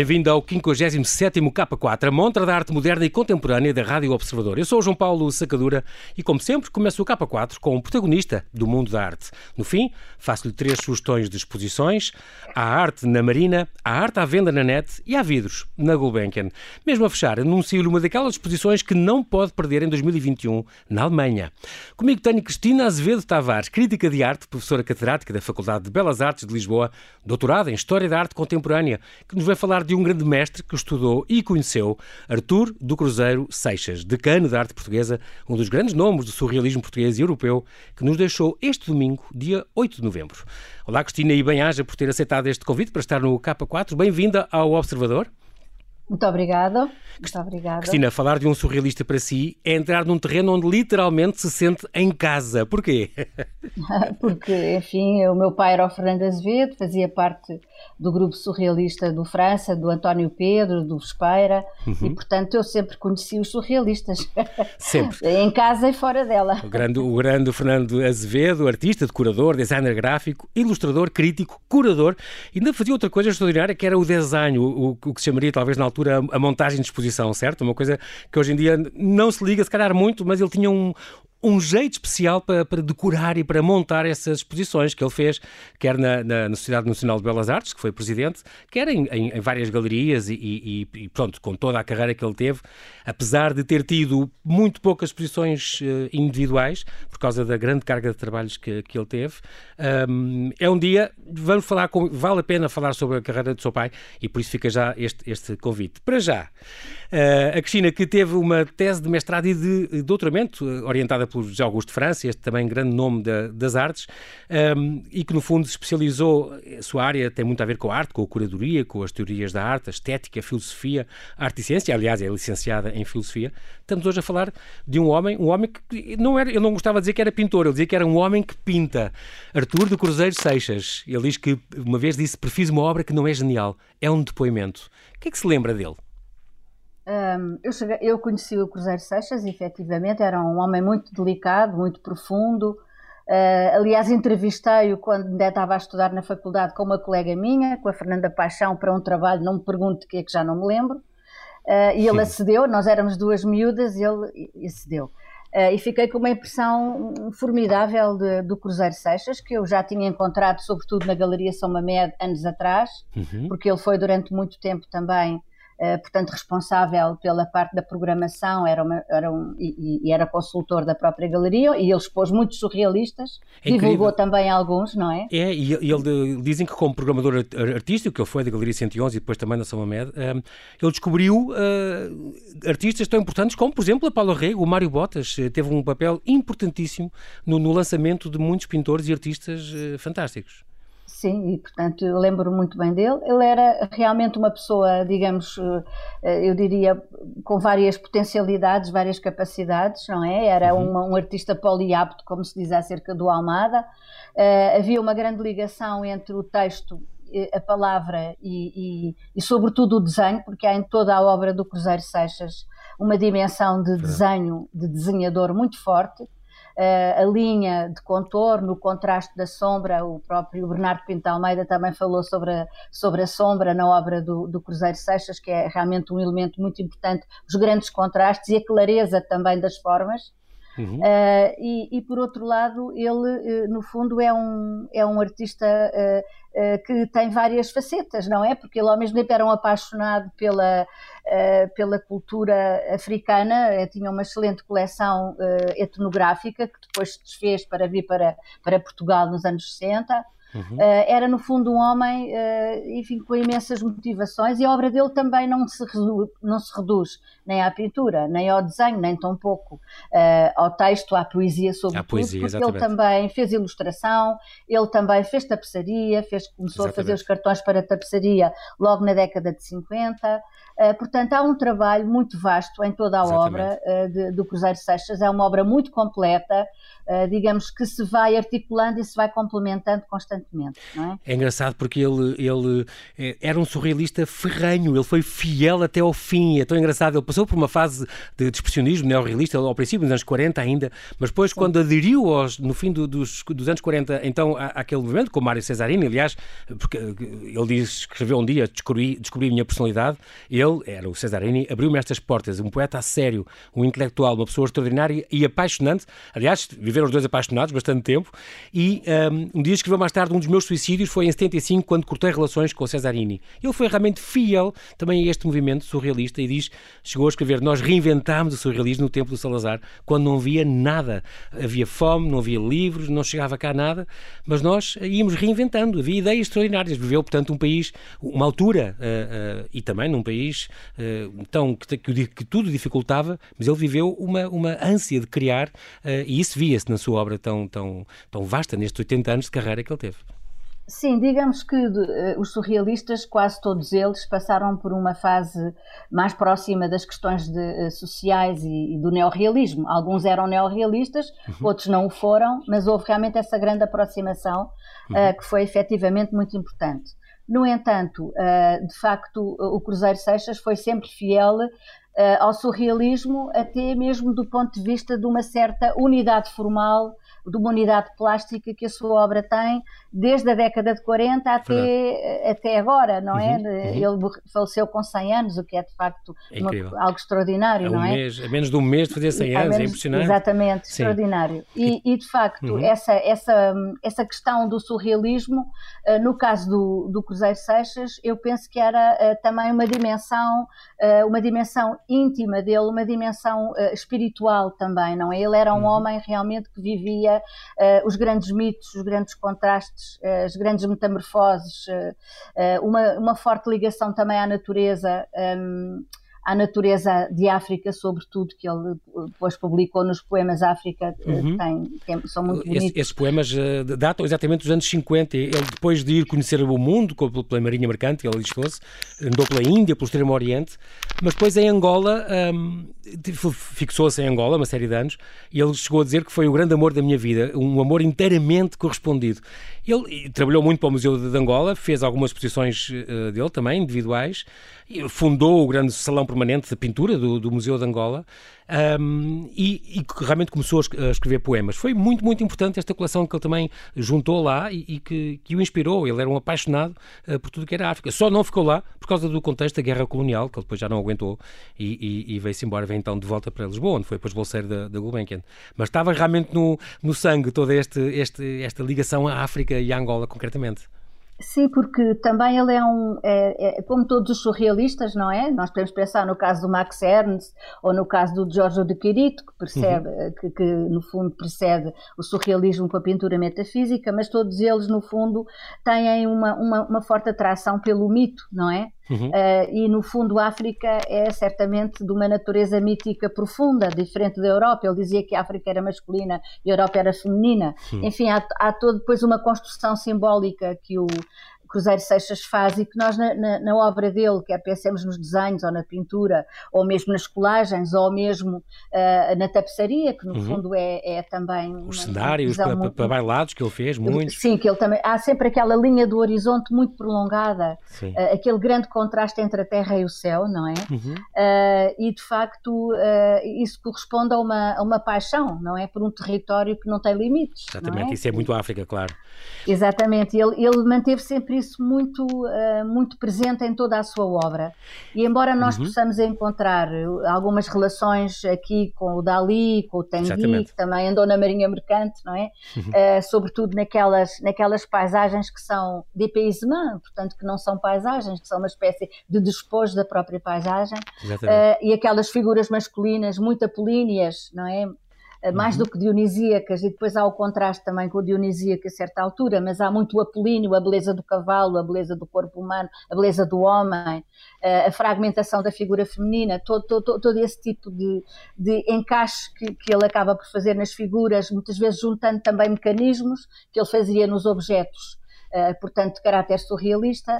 Bem-vindo ao 57º K4, a montra da arte moderna e contemporânea da Rádio Observador. Eu sou o João Paulo Sacadura e, como sempre, começo o K4 com um protagonista do mundo da arte. No fim, faço-lhe três sugestões de exposições. Há arte na Marina, há arte à venda na net e há vidros na Gulbenkian. Mesmo a fechar, anuncio-lhe uma daquelas exposições que não pode perder em 2021, na Alemanha. Comigo tenho Cristina Azevedo Tavares, crítica de arte, professora catedrática da Faculdade de Belas Artes de Lisboa, doutorada em História da Arte Contemporânea, que nos vai falar de um grande mestre que estudou e conheceu, Artur do Cruzeiro Seixas, decano da arte portuguesa, um dos grandes nomes do surrealismo português e europeu, que nos deixou este domingo, dia 8 de novembro. Olá, Cristina, e bem-aja por ter aceitado este convite para estar no K4. Bem-vinda ao Observador. Muito obrigada. Muito obrigada. Cristina, falar de um surrealista para si é entrar num terreno onde literalmente se sente em casa. Porquê? Porque, enfim, o meu pai era o Fernando Azevedo, fazia parte do grupo surrealista do França, do António Pedro, do Vespeira, uhum. e portanto eu sempre conheci os surrealistas. Sempre. em casa e fora dela. O grande, o grande Fernando Azevedo, artista, decorador, designer gráfico, ilustrador, crítico, curador, e ainda fazia outra coisa extraordinária que era o design, o, o que se chamaria talvez na altura a montagem de exposição, certo? Uma coisa que hoje em dia não se liga se calhar muito, mas ele tinha um, um jeito especial para, para, decorar e para montar essas exposições que ele fez, quer na, na, Sociedade Nacional de Belas Artes, que foi presidente, quer em, em, em várias galerias e, e, e, pronto, com toda a carreira que ele teve, apesar de ter tido muito poucas exposições uh, individuais, por causa da grande carga de trabalhos que, que ele teve, um, é um dia, vamos falar, com, vale a pena falar sobre a carreira do seu pai e por isso fica já este, este convite. Para já, uh, a Cristina, que teve uma tese de mestrado e de doutoramento uh, orientada por José Augusto França, este também grande nome da, das artes, um, e que no fundo se especializou, a sua área tem muito a ver com a arte, com a curadoria, com as teorias da arte, a estética, a filosofia, a arte e ciência, aliás é licenciada em filosofia. Estamos hoje a falar de um homem, um homem que não era, eu não gostava de dizer que era pintor, ele dizia que era um homem que pinta. Artur do Cruzeiro Seixas, ele diz que uma vez disse, prefiz uma obra que não é genial, é um depoimento. O que é que se lembra dele? Um, eu, cheguei, eu, conheci o Cruzeiro Seixas, efetivamente, era um homem muito delicado, muito profundo. Uh, aliás, entrevistei-o quando ainda estava a estudar na faculdade com uma colega minha, com a Fernanda Paixão, para um trabalho, não me pergunte o que é que já não me lembro. Uh, e ele Sim. acedeu, nós éramos duas miúdas e ele acedeu. Uh, e fiquei com uma impressão formidável de, do Cruzeiro Seixas, que eu já tinha encontrado, sobretudo na Galeria São Mamed, anos atrás, uhum. porque ele foi durante muito tempo também portanto, responsável pela parte da programação, era, uma, era um, e, e, era consultor da própria galeria, e ele expôs muitos surrealistas, é divulgou também alguns, não é? É, e ele, dizem que como programador artístico, que ele foi da Galeria 111 e depois também na São Mamed, um, eh, ele descobriu uh, artistas tão importantes como, por exemplo, a Paula Rego, o Mário Botas, teve um papel importantíssimo no, no lançamento de muitos pintores e artistas uh, fantásticos. Sim, e portanto eu lembro muito bem dele. Ele era realmente uma pessoa, digamos, eh, eu diria, com várias potencialidades, várias capacidades, não é? Era uhum. um, um, artista poliapto, como se diz acerca do Almada. Uh, havia uma grande ligação entre o texto, a palavra e, e, e, sobretudo, o desenho, porque há em toda a obra do Cruzeiro Seixas uma dimensão de desenho, de desenhador muito forte a linha de contorno, o contraste da sombra, o próprio Bernardo Pinto Almeida também falou sobre a, sobre a sombra na obra do, do Cruzeiro Seixas, que é realmente um elemento muito importante, os grandes contrastes e a clareza também das formas. Uhum. Uh, e, e, por outro lado, ele, uh, no fundo, é um, é um artista uh, que tem várias facetas, não é? Porque ele, ao mesmo tempo, era um apaixonado pela, pela cultura africana, tinha uma excelente coleção etnográfica que depois se desfez para vir para, para Portugal nos anos 60. Uhum. Uh, era, no fundo, um homem, uh, enfim, com imensas motivações e a obra dele também não se, reduz, não se reduz nem à pintura, nem ao desenho, nem tão pouco uh, ao texto, à poesia, sobretudo, poesia, porque exatamente. ele também fez ilustração, ele também fez tapeçaria, fez, começou exatamente. a fazer os cartões para tapeçaria logo na década de 50. portanto, há um trabalho muito vasto em toda a exatamente. obra de, do Cruzeiro Seixas, é uma obra muito completa, digamos que se vai articulando e se vai complementando constantemente constantemente, não é? É engraçado porque ele, ele eh, era um surrealista ferranho, ele foi fiel até ao fim, é tão engraçado, ele passou por uma fase de expressionismo neorrealista ao princípio dos anos 40 ainda, mas depois Sim. quando aderiu aos, no fim do, dos, dos anos 40, então àquele movimento, com Mário Cesarini, aliás, porque ele diz, escreveu um dia, descobri, descobri a minha personalidade, ele, era o Cesarini, abriu-me estas portas, um poeta a sério, um intelectual, uma pessoa extraordinária e apaixonante, aliás, viveram os dois apaixonados bastante tempo, e um, um dia escreveu mais tarde um dos meus suicídios foi em 75, quando cortei relações com o Cesarini. Ele foi realmente fiel também a este movimento surrealista e diz, chegou a escrever, nós reinventámos o surrealismo no tempo do Salazar, quando não havia nada. Havia fome, não havia livros, não chegava cá nada, mas nós íamos reinventando, havia ideias extraordinárias. Viveu, portanto, um país, uma altura, uh, uh, e também num país uh, tão, que, que, que, tudo dificultava, mas ele viveu uma, uma ânsia de criar, e isso via-se na sua obra tão, tão, tão vasta, nestes 80 anos de carreira que ele teve. Sim, digamos que uh, os surrealistas, quase todos eles, passaram por uma fase mais próxima das questões de, uh, sociais e, e, do neorrealismo. Alguns eram neorrealistas, uhum. outros não o foram, mas houve realmente essa grande aproximação uh, uhum. que foi efetivamente muito importante. No entanto, de facto, o Cruzeiro Seixas foi sempre fiel ao surrealismo, até mesmo do ponto de vista de uma certa unidade formal de uma unidade plástica que a sua obra tem desde a década de 40 até, até agora, não é? Uhum, uhum. Ele faleceu com 100 anos, o que é de facto é uma, algo extraordinário, é um não é? Mês, a menos de um mês de fazer 100 anos, é menos, é impressionante. Exatamente, Sim. extraordinário. E, e, de facto, uhum. essa, essa, essa questão do surrealismo, uh, no caso do, do Cruzeiro Seixas, eu penso que era uh, também uma dimensão, uh, uma dimensão íntima dele, uma dimensão espiritual também, não é? Ele era um uhum. homem realmente que vivia uh, os grandes mitos, os grandes contrastes, uh, as grandes metamorfoses, uma, uma forte ligação também à natureza. Um, à natureza de África, sobretudo, que ele depois publicou nos poemas África, uhum. tem, tem, são muito bonitos. Esse, esses poemas uh, datam exatamente dos anos 50. Ele, depois de ir conhecer o mundo pela Marinha Mercante, ele diz andou pela Índia, pelo Extremo Oriente, mas depois em Angola, um, fixou-se em Angola uma série de anos, e ele chegou a dizer que foi o grande amor da minha vida, um amor inteiramente correspondido. Ele trabalhou muito para o Museu de Angola, fez algumas exposições uh, dele também, individuais, fundou o grande salão permanente de pintura do, do Museu de Angola um, e, e, realmente começou a escrever poemas. Foi muito, muito importante esta coleção que ele também juntou lá e, e que, que, o inspirou. Ele era um apaixonado uh, por tudo que era África. Só não ficou lá por causa do contexto da guerra colonial, que ele depois já não aguentou e, e veio-se embora, veio então de volta para Lisboa, onde foi depois bolseiro da, da Gulbenkian. Mas estava realmente no, no sangue toda este, este, esta ligação à África e à Angola, concretamente. Sim, porque também ele é um, é, é, como todos os surrealistas, não é? Nós podemos pensar no caso do Max Ernst ou no caso do Giorgio de Quirito, que, percebe, uhum. que, que, no fundo precede o surrealismo com a pintura metafísica, mas todos eles no fundo têm uma, uma, uma forte atração pelo mito, não é? Uhum. Uh, e no fundo a África é certamente de uma natureza mítica profunda, diferente da Europa. Ele dizia que a África era masculina e a Europa era feminina. Uhum. Enfim, há, há todo depois uma construção simbólica que o, Cruzeiro Seixas faz e que nós na, na, na, obra dele, quer pensemos nos desenhos ou na pintura, ou mesmo nas colagens, ou mesmo uh, na tapeçaria, que no uhum. fundo é, é também... Os cenários para, muito... para, bailados que ele fez, muitos. Sim, que ele também... Há sempre aquela linha do horizonte muito prolongada, uh, aquele grande contraste entre a terra e o céu, não é? Uhum. Uh, e de facto isso corresponde a uma, a uma paixão, não é? Por um território que não tem limites. Exatamente, é? isso é muito África, claro. Exatamente, ele, ele manteve sempre isso muito, uh, muito presente em toda a sua obra. E embora nós uhum. possamos encontrar algumas relações aqui com o Dali, com o Tanguy, que também andou na Marinha Mercante, não é? Uhum. Uh, sobretudo naquelas, naquelas paisagens que são de paysement, portanto que não são paisagens, que são uma espécie de despojo da própria paisagem, uh, e aquelas figuras masculinas muito apolíneas, não é? Eh, mais uhum. do que dionisíacas, e depois há o contraste também com o dionisíaco a certa altura, mas há muito o apolíneo, a beleza do cavalo, a beleza do corpo humano, a beleza do homem, eh, a fragmentação da figura feminina, todo, todo, todo esse tipo de, de encaixe que, que ele acaba por fazer nas figuras, muitas vezes juntando também mecanismos que ele fazia nos objetos portanto, de caráter surrealista,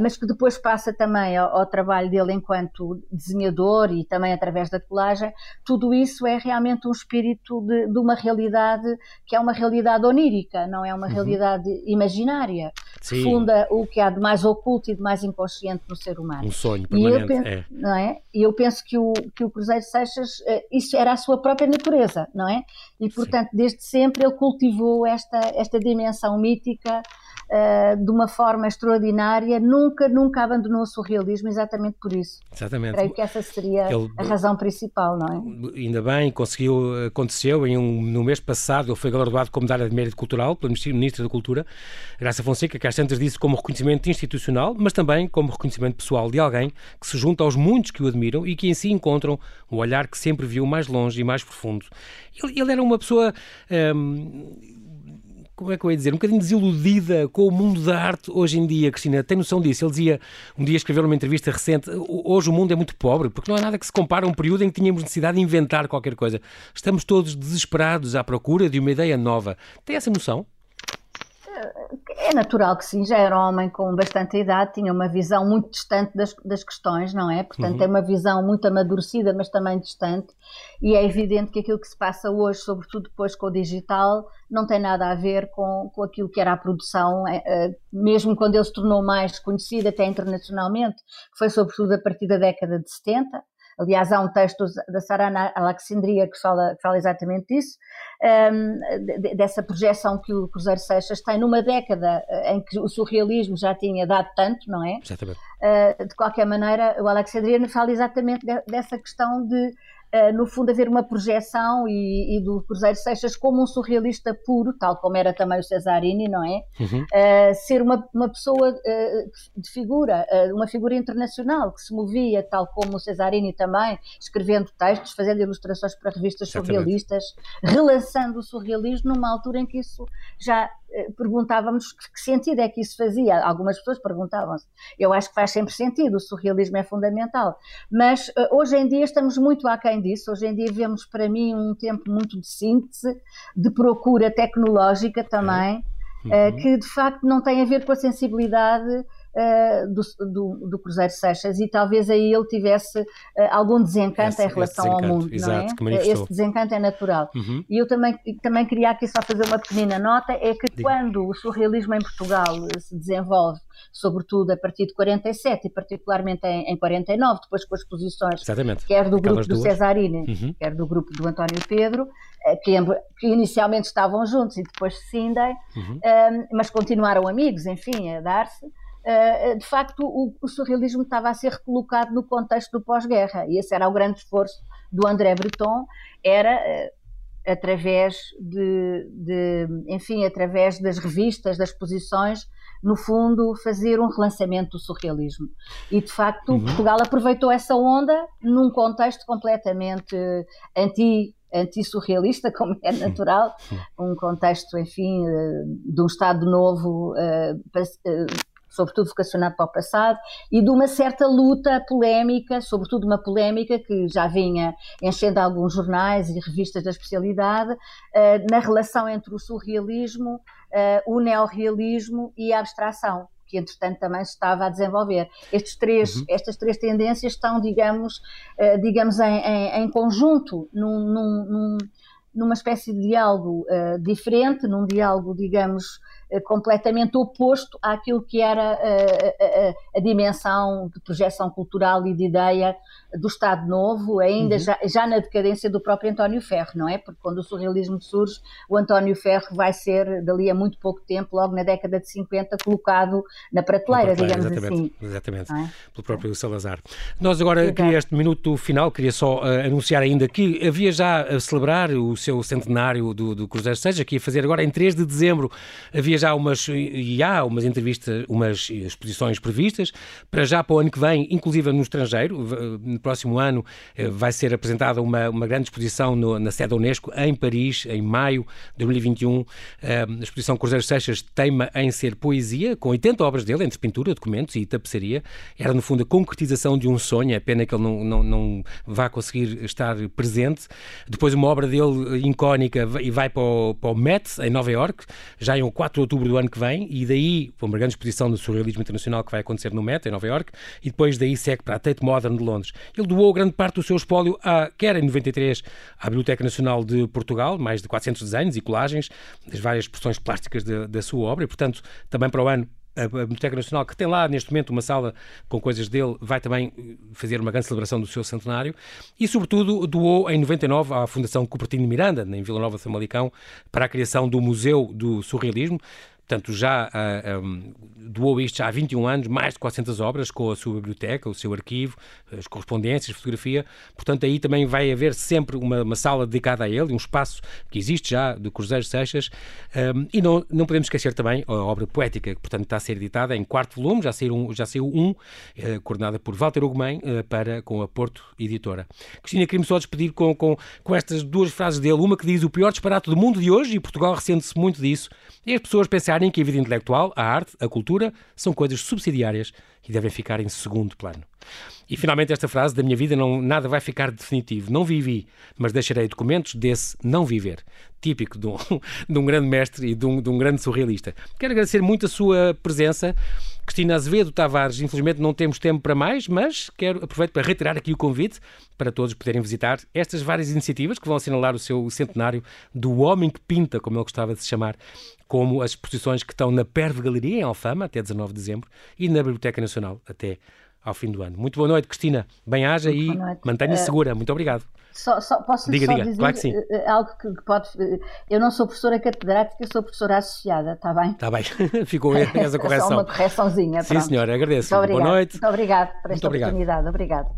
mas que depois passa também ao, ao, trabalho dele enquanto desenhador e também através da colagem. Tudo isso é realmente um espírito de, de uma realidade que é uma realidade onírica, não é uma uhum. realidade imaginária, Sim. que funda o que há de mais oculto e de mais inconsciente no ser humano. Um sonho permanente, penso, é. Não é? E eu penso que o, que o Cruzeiro Seixas, isso era a sua própria natureza, não é? E, portanto, Sim. desde sempre ele cultivou esta, esta dimensão mítica uh, de uma forma extraordinária, nunca, nunca abandonou o surrealismo exatamente por isso. Exatamente. Creio que essa seria ele, a razão principal, não é? Ainda bem, conseguiu, aconteceu em um, no mês passado, ele foi galardoado como medalha de mérito cultural pelo Ministro da Cultura, Graça Fonseca, que às tantas disse como reconhecimento institucional, mas também como reconhecimento pessoal de alguém que se junta aos muitos que o admiram e que em si encontram o olhar que sempre viu mais longe e mais profundo. Ele, ele era uma pessoa. Hum, como é que eu ia dizer, um bocadinho desiludida com o mundo da arte hoje em dia, Cristina. Tem noção disso? Ele dizia, um dia escreveu numa entrevista recente, hoje o mundo é muito pobre, porque não há nada que se compare a um período em que tínhamos necessidade de inventar qualquer coisa. Estamos todos desesperados à procura de uma ideia nova. Tem essa noção? É natural que sim, já era um homem com bastante idade, tinha uma visão muito distante das, das questões, não é? Portanto, uhum. tem uma visão muito amadurecida, mas também distante, e é evidente que aquilo que se passa hoje, sobretudo depois com o digital, não tem nada a ver com, com aquilo que era a produção, é, é, mesmo quando ele se tornou mais conhecido até internacionalmente, que foi sobretudo a partir da década de 70. Aliás, há um texto da Sarana Alexandria que fala, que fala exatamente disso, um, dessa projeção que o Cruzeiro Seixas tem numa década eh, em que o surrealismo já tinha dado tanto, não é? Exatamente. Uh, de qualquer maneira, o Alexandria fala exatamente de, dessa questão de no fundo, haver uma projeção e, e, do Cruzeiro Seixas como um surrealista puro, tal como era também o Cesarini, não é? Uhum. Uh, ser uma, uma pessoa uh, de figura, uma figura internacional que se movia, tal como o Cesarini também, escrevendo textos, fazendo ilustrações para revistas surrealistas, relançando o surrealismo numa altura em que isso já perguntávamos que sentido é que isso fazia. Algumas pessoas perguntavam-se. Eu acho que faz sempre sentido, o surrealismo é fundamental. Mas hoje em dia estamos muito aquém disso. Hoje em dia vemos, para mim, um tempo muito de síntese, de procura tecnológica também, uhum. uh, que de facto não tem a ver com a sensibilidade do, do, do, Cruzeiro Seixas e talvez aí ele tivesse uh, algum desencanto esse, em relação ao mundo, exato, não é? Esse desencanto é natural. Uhum. E eu também, também queria aqui só fazer uma pequena nota, é que Diga. quando o surrealismo em Portugal se desenvolve sobretudo a partir de 47 e particularmente em, em 49, depois com as posições Exatamente. quer do Aquelas grupo do Cesarini, uhum. quer do grupo do António Pedro, eh, que, que, inicialmente estavam juntos e depois se cindem, uhum. um, mas continuaram amigos, enfim, a dar-se. Uh, de facto, o, o, surrealismo estava a ser recolocado no contexto do pós-guerra, e esse era o grande esforço do André Breton, era uh, através de, de, enfim, através das revistas, das exposições, no fundo, fazer um relançamento do surrealismo. E, de facto, uhum. Portugal aproveitou essa onda num contexto completamente anti anti-surrealista, como é natural, um contexto, enfim, eh, de um Estado novo, eh, eh, sobretudo vocacionado para o passado, e de uma certa luta polémica, sobretudo uma polémica que já vinha enchendo alguns jornais e revistas da especialidade, na relação entre o surrealismo uh, o neorrealismo e a abstração que entretanto também se estava a desenvolver. Estes três, uhum. Estas três tendências estão, digamos, uh, digamos em, em, em conjunto, num, num, num, numa espécie de diálogo diferente, num diálogo, digamos, completamente oposto àquilo que era a, a, dimensão de projeção cultural e de ideia do Estado Novo, ainda uhum. já, já, na decadência do próprio António Ferro, não é? Porque quando o surrealismo surge, o António Ferro vai ser, dali a muito pouco tempo, logo na década de 50, colocado na prateleira, na prateleira digamos exatamente, assim. Exatamente, é? pelo próprio Salazar. Nós agora, Exato. queria este minuto final, queria só uh, anunciar ainda que havia já a celebrar o seu centenário do, do Cruzeiro Seja, que ia fazer agora em 3 de dezembro, havia já umas, e há umas entrevistas, umas exposições previstas, para já para o ano que vem, inclusive no estrangeiro, no próximo ano eh, vai ser apresentada uma, uma grande exposição no, na sede da Unesco em Paris, em maio de 2021. Eh, a exposição Cruzeiro Seixas teima em ser poesia, com 80 obras dele, entre pintura, documentos e tapeçaria. Era, no fundo, a concretização de um sonho, é pena que ele não, não, não vá conseguir estar presente. Depois, uma obra dele icónica e vai para o, para o Met, em Nova York, já em 4 outubro do ano que vem, e daí uma grande exposição do surrealismo internacional que vai acontecer no Meta, em Nova York, e depois daí segue para a Tate Modern de Londres. Ele doou grande parte do seu espólio, à, quer em 93, à Biblioteca Nacional de Portugal, mais de 400 desenhos e colagens das várias expressões plásticas da, da sua obra, e portanto, também para o ano a Biblioteca Nacional, que tem lá neste momento uma sala com coisas dele, vai também eh, fazer uma grande celebração do seu centenário e, sobretudo, doou em 99 à Fundação Cupertino Miranda, em Vila Nova de Famalicão, para a criação do Museu do Surrealismo. Portanto, já uh, ah, um, doou isto já há 21 anos, mais de 400 obras, com a sua biblioteca, o seu arquivo, as correspondências, fotografia. Portanto, aí também vai haver sempre uma, uma sala dedicada a ele, um espaço que existe já do Cruzeiro Seixas. Um, e não, não podemos esquecer também a obra poética, que, portanto, está a ser editada em quarto volume, já saiu um, já saiu um uh, coordenada por Walter Ugumem, uh, para, com a Porto Editora. Cristina, queria-me só despedir com, com, com estas duas frases dele. Uma que diz: O pior disparate do mundo de hoje, e Portugal ressente-se muito disso, e as pessoas pensarem que a vida intelectual, a arte, a cultura são coisas subsidiárias e devem ficar em segundo plano. E finalmente esta frase da minha vida não nada vai ficar definitivo. Não vivi, mas deixarei documentos desse não viver. Típico de um, de um grande mestre e de um, de um grande surrealista. Quero agradecer muito a sua presença. Cristina Azevedo Tavares, infelizmente não temos tempo para mais, mas quero aproveitar para reiterar aqui o convite para todos poderem visitar estas várias iniciativas que vão assinalar o seu centenário do Homem que Pinta, como ele gostava de se chamar, como as exposições que estão na Perve Galeria, em Alfama, até 19 de dezembro, e na Biblioteca Nacional, até ao fim do ano. Muito boa noite, Cristina. Bem-haja e mantenha-se uh, segura. Muito obrigado. Só, só, posso diga, só diga. dizer claro que sim. Eh, eh, algo que pode. Eu não sou professora catedrática, sou professora associada, está bem? Está bem, ficou essa correção. só uma correçãozinha. Sim, senhora, agradeço. Muito boa noite. Muito obrigado por esta Muito oportunidade. Obrigado.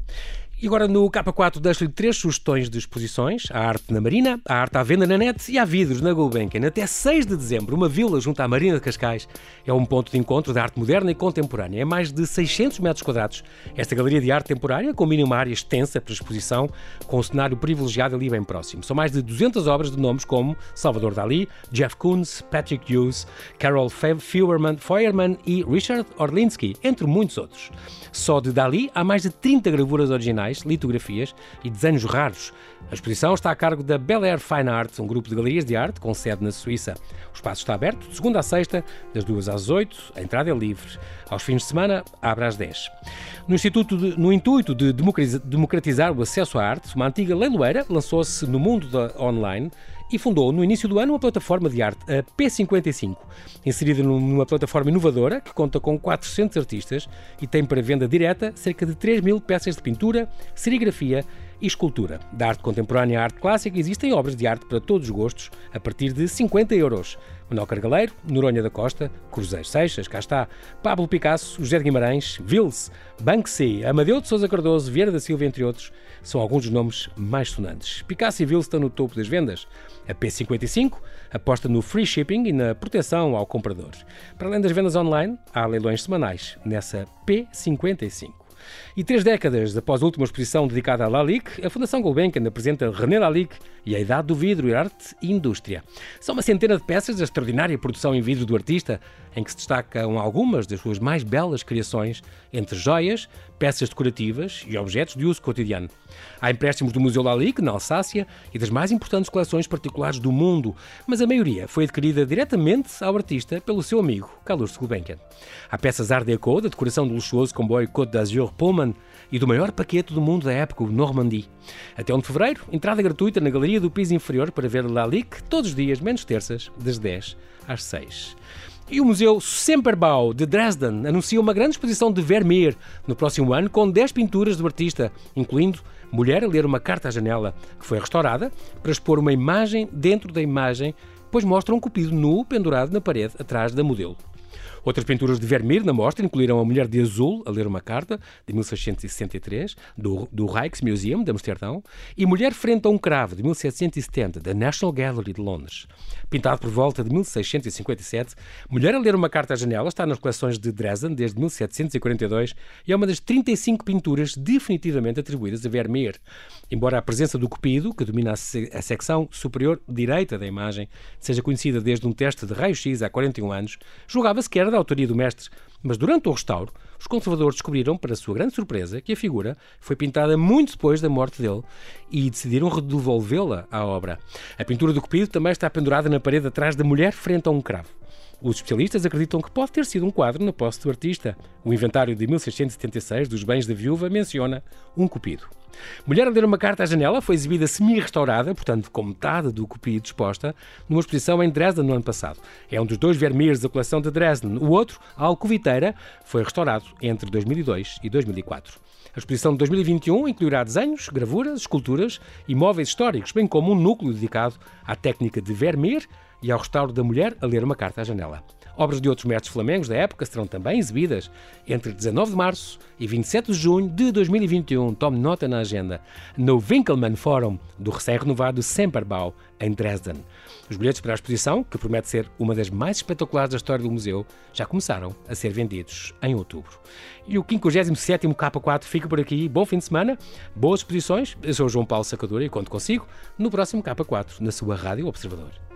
E agora no K4 deixo-lhe três sugestões de exposições: a arte na Marina, a arte à venda na net e há vidros na Gulbenkian. Até 6 de dezembro, uma vila junto à Marina de Cascais é um ponto de encontro da arte moderna e contemporânea. É mais de 600 metros quadrados. Esta galeria de arte temporária combina uma área extensa para exposição com um cenário privilegiado ali bem próximo. São mais de 200 obras de nomes como Salvador Dali, Jeff Koons, Patrick Hughes, Carol Feuerman, Feuerman e Richard Orlinski, entre muitos outros. Só de Dali há mais de 30 gravuras originais, litografias e desenhos raros. A exposição está a cargo da Bel Air Fine Arts, um grupo de galerias de arte com sede na Suíça. O espaço está aberto de segunda a sexta, das 2 às 8, a entrada é livre. Aos fins de semana, abre às 10. No, Instituto de, no intuito de democratizar o acesso à arte, uma antiga leiloeira lançou-se no mundo da online e fundou no início do ano uma plataforma de arte, a P55, inserida numa plataforma inovadora que conta com 400 artistas e tem para venda direta cerca de 3 mil peças de pintura, serigrafia e escultura. Da arte contemporânea à arte clássica existem obras de arte para todos os gostos a partir de 50 euros. Manuel Cargaleiro, Noronha da Costa, Cruzeiro Seixas, cá está, Pablo Picasso, José de Guimarães, Vils, Banksy, Amadeu de Sousa Cardoso, Vieira da Silva, entre outros, são alguns dos nomes mais sonantes. Picasso e Vils estão no topo das vendas. A P55 aposta no free shipping e na proteção ao comprador. Para além das vendas online, há leilões semanais nessa P55. E três décadas após a última exposição dedicada a Lalique, a Fundação Gulbenkian apresenta René Lalique e a Idade do Vidro e Arte e Indústria. São uma centena de peças da extraordinária produção em vidro do artista, em que se destacam algumas das suas mais belas criações, entre joias, peças decorativas e objetos de uso cotidiano. Há empréstimos do Museu Lalique, na Alsácia, e das mais importantes coleções particulares do mundo, mas a maioria foi adquirida diretamente ao artista pelo seu amigo, Carlos Gulbenkian. Há peças Art Deco, da decoração do luxuoso comboio Côte d'Azur Pullman e do maior paquete do mundo da época, o Normandie. Até 1 de fevereiro, entrada gratuita na Galeria do Piso Inferior para ver Lalique todos os dias, menos terças, das 10 às 6. E o Museu Semperbau de Dresden anuncia uma grande exposição de Vermeer no próximo ano com 10 pinturas do artista, incluindo Mulher a ler uma carta à janela, que foi restaurada para expor uma imagem dentro da imagem, pois mostra um cupido nu pendurado na parede atrás da modelo. Outras pinturas de Vermeer na mostra incluíram A Mulher de Azul, a ler uma carta, de 1663, do, do Rijksmuseum de Amsterdão, e Mulher frente a um cravo, de 1770, da National Gallery de Londres. Pintado por volta de 1657, Mulher a ler uma carta à janela está nas coleções de Dresden desde 1742 e é uma das 35 pinturas definitivamente atribuídas a Vermeer. Embora a presença do cupido, que domina a, se a secção superior direita da imagem, seja conhecida desde um teste de raio-x há 41 anos, era da autoria do mestre, mas durante o restauro, os conservadores descobriram, para sua grande surpresa, que a figura foi pintada muito depois da morte dele e decidiram devolvê-la à obra. A pintura do Cupido também está pendurada na parede atrás da mulher frente a um cravo. Os especialistas acreditam que pode ter sido um quadro na posse do artista. O inventário de 1676 dos bens da viúva menciona um cupido. Mulher a ler uma carta à janela foi exibida semi-restaurada, portanto com metade do cupido exposta, numa exposição em Dresden no ano passado. É um dos dois Vermeers da coleção de Dresden. O outro, a Alcoviteira, foi restaurado entre 2002 e 2004. A exposição de 2021 incluirá desenhos, gravuras, esculturas e móveis históricos, bem como um núcleo dedicado à técnica de Vermeer e ao restauro da mulher a ler uma carta à janela. Obras de outros mestres flamengos da época serão também exibidas entre 19 de março e 27 de junho de 2021. Tome nota na agenda. No Winkelmann Forum do recém-renovado Semperbau, em Dresden. Os bilhetes para a exposição, que promete ser uma das mais espetaculares da história do museu, já começaram a ser vendidos em outubro. E o 57º K4 fica por aqui. Bom fim de semana, boas exposições. Eu sou João Paulo Sacadura e conto consigo no próximo K4, na sua Rádio Observador.